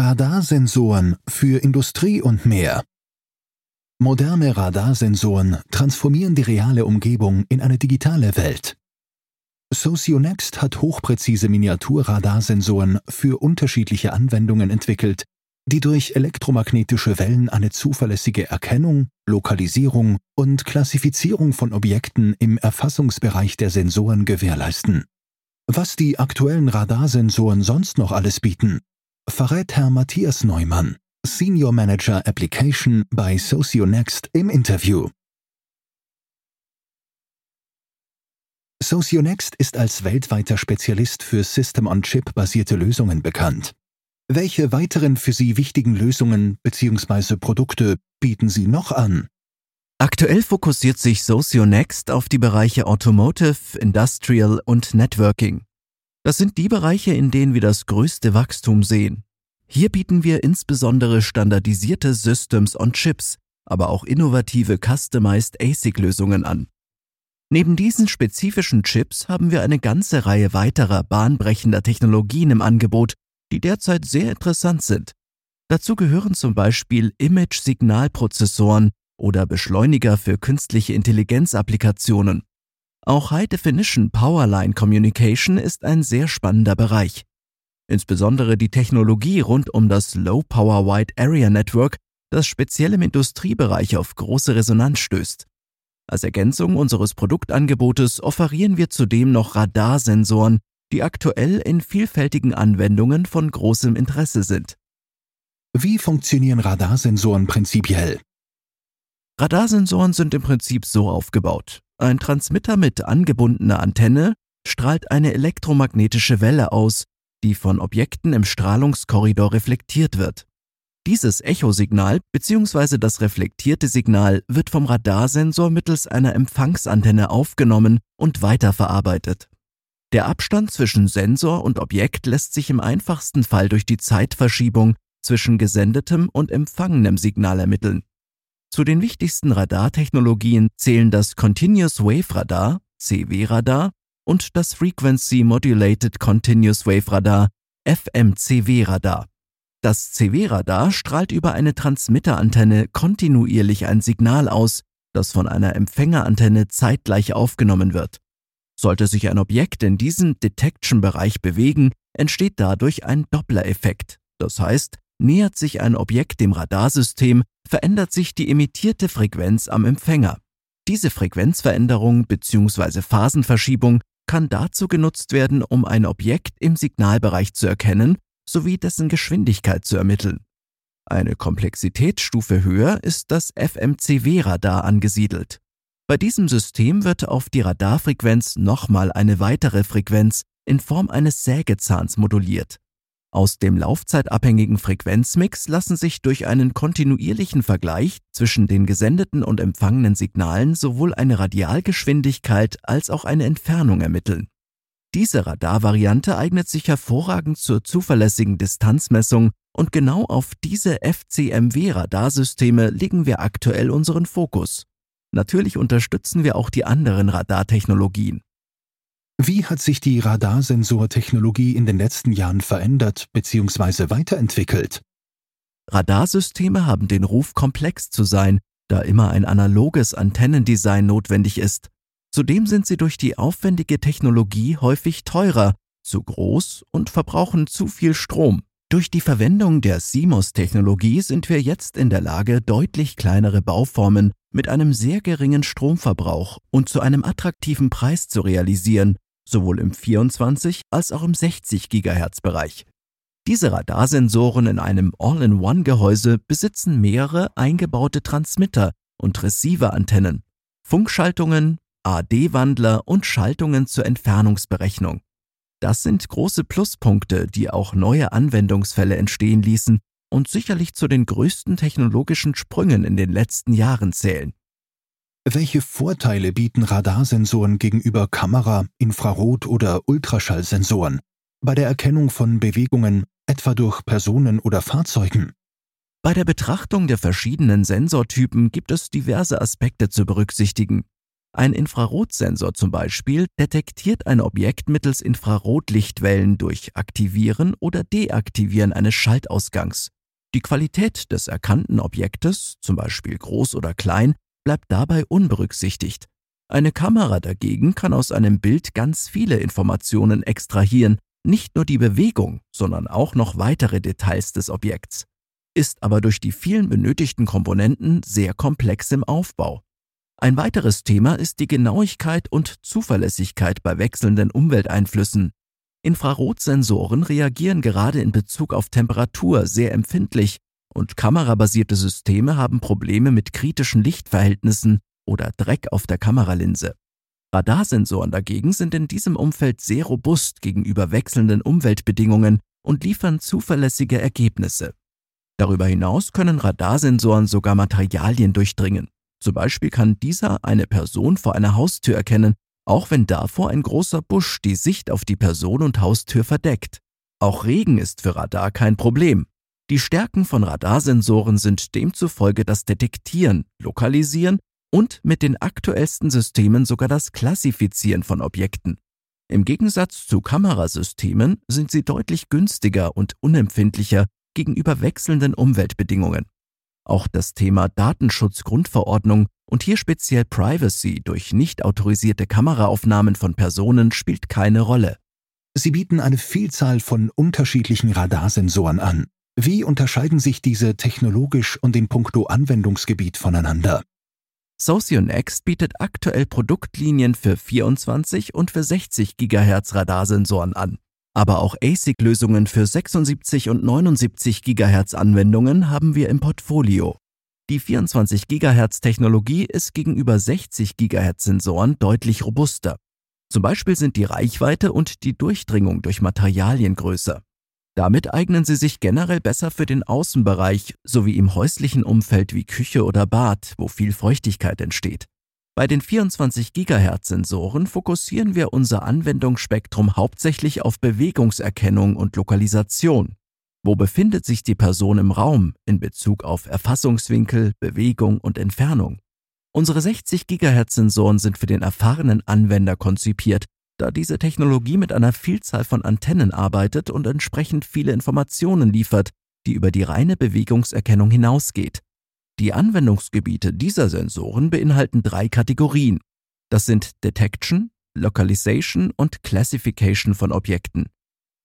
Radarsensoren für Industrie und mehr. Moderne Radarsensoren transformieren die reale Umgebung in eine digitale Welt. Socionext hat hochpräzise Miniaturradarsensoren für unterschiedliche Anwendungen entwickelt, die durch elektromagnetische Wellen eine zuverlässige Erkennung, Lokalisierung und Klassifizierung von Objekten im Erfassungsbereich der Sensoren gewährleisten. Was die aktuellen Radarsensoren sonst noch alles bieten, verrät Herr Matthias Neumann, Senior Manager Application bei Socionext im Interview. Socionext ist als weltweiter Spezialist für System-on-Chip-basierte Lösungen bekannt. Welche weiteren für Sie wichtigen Lösungen bzw. Produkte bieten Sie noch an? Aktuell fokussiert sich Socionext auf die Bereiche Automotive, Industrial und Networking. Das sind die Bereiche, in denen wir das größte Wachstum sehen. Hier bieten wir insbesondere standardisierte Systems on Chips, aber auch innovative Customized ASIC-Lösungen an. Neben diesen spezifischen Chips haben wir eine ganze Reihe weiterer bahnbrechender Technologien im Angebot, die derzeit sehr interessant sind. Dazu gehören zum Beispiel Image-Signalprozessoren oder Beschleuniger für künstliche Intelligenz-Applikationen. Auch High Definition Powerline Communication ist ein sehr spannender Bereich. Insbesondere die Technologie rund um das Low Power Wide Area Network, das speziell im Industriebereich auf große Resonanz stößt. Als Ergänzung unseres Produktangebotes offerieren wir zudem noch Radarsensoren, die aktuell in vielfältigen Anwendungen von großem Interesse sind. Wie funktionieren Radarsensoren prinzipiell? Radarsensoren sind im Prinzip so aufgebaut. Ein Transmitter mit angebundener Antenne strahlt eine elektromagnetische Welle aus, die von Objekten im Strahlungskorridor reflektiert wird. Dieses Echosignal bzw. das reflektierte Signal wird vom Radarsensor mittels einer Empfangsantenne aufgenommen und weiterverarbeitet. Der Abstand zwischen Sensor und Objekt lässt sich im einfachsten Fall durch die Zeitverschiebung zwischen gesendetem und empfangenem Signal ermitteln. Zu den wichtigsten Radartechnologien zählen das Continuous Wave Radar, CW-Radar, und das Frequency Modulated Continuous Wave Radar, FMCW-Radar. Das CW-Radar strahlt über eine Transmitterantenne kontinuierlich ein Signal aus, das von einer Empfängerantenne zeitgleich aufgenommen wird. Sollte sich ein Objekt in diesem Detection-Bereich bewegen, entsteht dadurch ein Doppler-Effekt. Das heißt, nähert sich ein Objekt dem Radarsystem, verändert sich die emittierte Frequenz am Empfänger. Diese Frequenzveränderung bzw. Phasenverschiebung kann dazu genutzt werden, um ein Objekt im Signalbereich zu erkennen sowie dessen Geschwindigkeit zu ermitteln. Eine Komplexitätsstufe höher ist das FMCW-Radar angesiedelt. Bei diesem System wird auf die Radarfrequenz nochmal eine weitere Frequenz in Form eines Sägezahns moduliert. Aus dem laufzeitabhängigen Frequenzmix lassen sich durch einen kontinuierlichen Vergleich zwischen den gesendeten und empfangenen Signalen sowohl eine Radialgeschwindigkeit als auch eine Entfernung ermitteln. Diese Radarvariante eignet sich hervorragend zur zuverlässigen Distanzmessung und genau auf diese FCMW-Radarsysteme legen wir aktuell unseren Fokus. Natürlich unterstützen wir auch die anderen Radartechnologien. Wie hat sich die Radarsensortechnologie in den letzten Jahren verändert bzw. weiterentwickelt? Radarsysteme haben den Ruf, komplex zu sein, da immer ein analoges Antennendesign notwendig ist. Zudem sind sie durch die aufwendige Technologie häufig teurer, zu groß und verbrauchen zu viel Strom. Durch die Verwendung der CMOS-Technologie sind wir jetzt in der Lage, deutlich kleinere Bauformen mit einem sehr geringen Stromverbrauch und zu einem attraktiven Preis zu realisieren, sowohl im 24 als auch im 60 GHz Bereich. Diese Radarsensoren in einem All-in-One-Gehäuse besitzen mehrere eingebaute Transmitter und Receiver-Antennen, Funkschaltungen, AD-Wandler und Schaltungen zur Entfernungsberechnung. Das sind große Pluspunkte, die auch neue Anwendungsfälle entstehen ließen und sicherlich zu den größten technologischen Sprüngen in den letzten Jahren zählen. Welche Vorteile bieten Radarsensoren gegenüber Kamera-, Infrarot- oder Ultraschallsensoren bei der Erkennung von Bewegungen, etwa durch Personen oder Fahrzeugen? Bei der Betrachtung der verschiedenen Sensortypen gibt es diverse Aspekte zu berücksichtigen. Ein Infrarotsensor zum Beispiel detektiert ein Objekt mittels Infrarotlichtwellen durch Aktivieren oder Deaktivieren eines Schaltausgangs. Die Qualität des erkannten Objektes, zum Beispiel groß oder klein, bleibt dabei unberücksichtigt. Eine Kamera dagegen kann aus einem Bild ganz viele Informationen extrahieren, nicht nur die Bewegung, sondern auch noch weitere Details des Objekts, ist aber durch die vielen benötigten Komponenten sehr komplex im Aufbau. Ein weiteres Thema ist die Genauigkeit und Zuverlässigkeit bei wechselnden Umwelteinflüssen. Infrarotsensoren reagieren gerade in Bezug auf Temperatur sehr empfindlich und kamerabasierte Systeme haben Probleme mit kritischen Lichtverhältnissen oder Dreck auf der Kameralinse. Radarsensoren dagegen sind in diesem Umfeld sehr robust gegenüber wechselnden Umweltbedingungen und liefern zuverlässige Ergebnisse. Darüber hinaus können Radarsensoren sogar Materialien durchdringen. Zum Beispiel kann dieser eine Person vor einer Haustür erkennen, auch wenn davor ein großer Busch die Sicht auf die Person und Haustür verdeckt. Auch Regen ist für Radar kein Problem. Die Stärken von Radarsensoren sind demzufolge das Detektieren, Lokalisieren und mit den aktuellsten Systemen sogar das Klassifizieren von Objekten. Im Gegensatz zu Kamerasystemen sind sie deutlich günstiger und unempfindlicher gegenüber wechselnden Umweltbedingungen. Auch das Thema Datenschutzgrundverordnung und hier speziell Privacy durch nicht autorisierte Kameraaufnahmen von Personen spielt keine Rolle. Sie bieten eine Vielzahl von unterschiedlichen Radarsensoren an. Wie unterscheiden sich diese technologisch und in puncto Anwendungsgebiet voneinander? Socionext bietet aktuell Produktlinien für 24 und für 60 GHz Radarsensoren an. Aber auch ASIC-Lösungen für 76 und 79 GHz Anwendungen haben wir im Portfolio. Die 24 GHz Technologie ist gegenüber 60 GHz Sensoren deutlich robuster. Zum Beispiel sind die Reichweite und die Durchdringung durch Materialien größer. Damit eignen sie sich generell besser für den Außenbereich sowie im häuslichen Umfeld wie Küche oder Bad, wo viel Feuchtigkeit entsteht. Bei den 24 GHz Sensoren fokussieren wir unser Anwendungsspektrum hauptsächlich auf Bewegungserkennung und Lokalisation. Wo befindet sich die Person im Raum in Bezug auf Erfassungswinkel, Bewegung und Entfernung? Unsere 60 GHz Sensoren sind für den erfahrenen Anwender konzipiert da diese Technologie mit einer Vielzahl von Antennen arbeitet und entsprechend viele Informationen liefert, die über die reine Bewegungserkennung hinausgeht. Die Anwendungsgebiete dieser Sensoren beinhalten drei Kategorien. Das sind Detection, Localization und Classification von Objekten.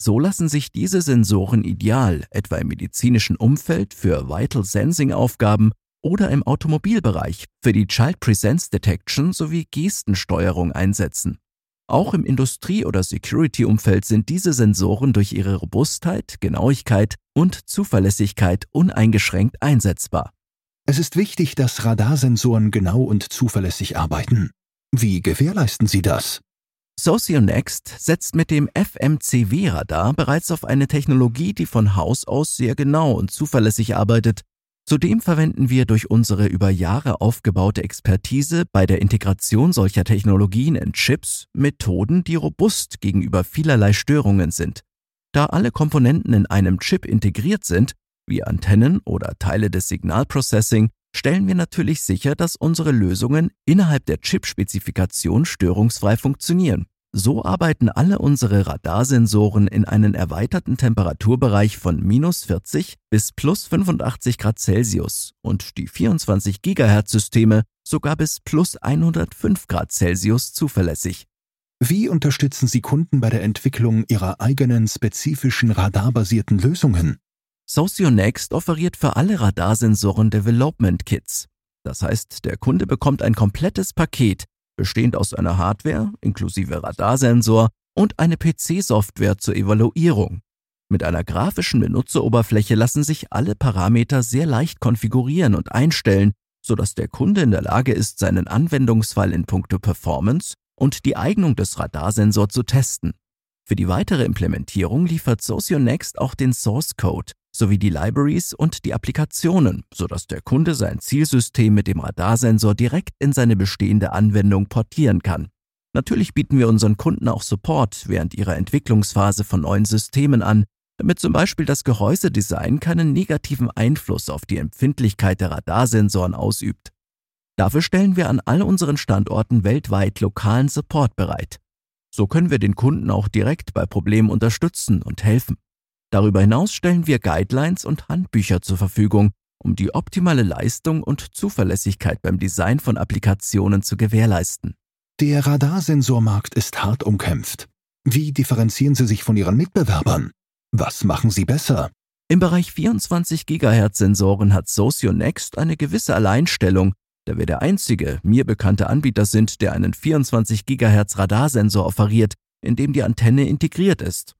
So lassen sich diese Sensoren ideal etwa im medizinischen Umfeld für Vital Sensing Aufgaben oder im Automobilbereich für die Child Presence Detection sowie Gestensteuerung einsetzen. Auch im Industrie- oder Security-Umfeld sind diese Sensoren durch ihre Robustheit, Genauigkeit und Zuverlässigkeit uneingeschränkt einsetzbar. Es ist wichtig, dass Radarsensoren genau und zuverlässig arbeiten. Wie gewährleisten Sie das? Socionext setzt mit dem FMCW-Radar bereits auf eine Technologie, die von Haus aus sehr genau und zuverlässig arbeitet Zudem verwenden wir durch unsere über Jahre aufgebaute Expertise bei der Integration solcher Technologien in Chips Methoden, die robust gegenüber vielerlei Störungen sind. Da alle Komponenten in einem Chip integriert sind, wie Antennen oder Teile des Signalprocessing, stellen wir natürlich sicher, dass unsere Lösungen innerhalb der Chip-Spezifikation störungsfrei funktionieren. So arbeiten alle unsere Radarsensoren in einen erweiterten Temperaturbereich von minus 40 bis plus 85 Grad Celsius und die 24 GHz Systeme sogar bis plus 105 Grad Celsius zuverlässig. Wie unterstützen Sie Kunden bei der Entwicklung ihrer eigenen spezifischen radarbasierten Lösungen? Socionext offeriert für alle Radarsensoren Development Kits. Das heißt, der Kunde bekommt ein komplettes Paket, bestehend aus einer Hardware inklusive Radarsensor und eine PC-Software zur Evaluierung. Mit einer grafischen Benutzeroberfläche lassen sich alle Parameter sehr leicht konfigurieren und einstellen, sodass der Kunde in der Lage ist, seinen Anwendungsfall in puncto Performance und die Eignung des Radarsensors zu testen. Für die weitere Implementierung liefert Socionext auch den Source Code, sowie die Libraries und die Applikationen, sodass der Kunde sein Zielsystem mit dem Radarsensor direkt in seine bestehende Anwendung portieren kann. Natürlich bieten wir unseren Kunden auch Support während ihrer Entwicklungsphase von neuen Systemen an, damit zum Beispiel das Gehäusedesign keinen negativen Einfluss auf die Empfindlichkeit der Radarsensoren ausübt. Dafür stellen wir an all unseren Standorten weltweit lokalen Support bereit. So können wir den Kunden auch direkt bei Problemen unterstützen und helfen. Darüber hinaus stellen wir Guidelines und Handbücher zur Verfügung, um die optimale Leistung und Zuverlässigkeit beim Design von Applikationen zu gewährleisten. Der Radarsensormarkt ist hart umkämpft. Wie differenzieren Sie sich von Ihren Mitbewerbern? Was machen Sie besser? Im Bereich 24 GHz Sensoren hat Socionext eine gewisse Alleinstellung, da wir der einzige mir bekannte Anbieter sind, der einen 24 GHz Radarsensor offeriert, in dem die Antenne integriert ist.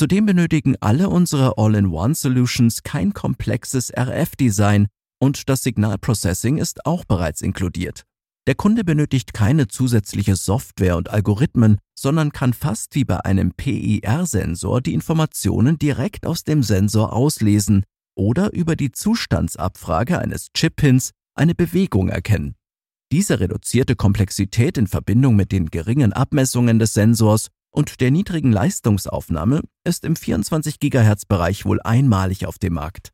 Zudem benötigen alle unsere All-in-One-Solutions kein komplexes RF-Design und das Signalprocessing ist auch bereits inkludiert. Der Kunde benötigt keine zusätzliche Software und Algorithmen, sondern kann fast wie bei einem PIR-Sensor die Informationen direkt aus dem Sensor auslesen oder über die Zustandsabfrage eines Chip-Pins eine Bewegung erkennen. Diese reduzierte Komplexität in Verbindung mit den geringen Abmessungen des Sensors und der niedrigen Leistungsaufnahme ist im 24 GHz Bereich wohl einmalig auf dem Markt.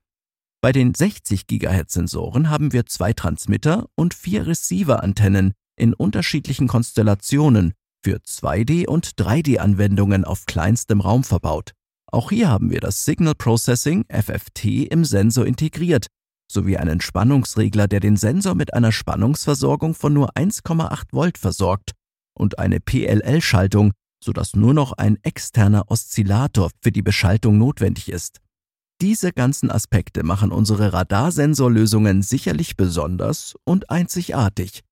Bei den 60 GHz Sensoren haben wir zwei Transmitter und vier Receiver-Antennen in unterschiedlichen Konstellationen für 2D- und 3D-Anwendungen auf kleinstem Raum verbaut. Auch hier haben wir das Signal Processing FFT im Sensor integriert, sowie einen Spannungsregler, der den Sensor mit einer Spannungsversorgung von nur 1,8 Volt versorgt und eine PLL-Schaltung, sodass nur noch ein externer Oszillator für die Beschaltung notwendig ist. Diese ganzen Aspekte machen unsere Radarsensorlösungen sicherlich besonders und einzigartig.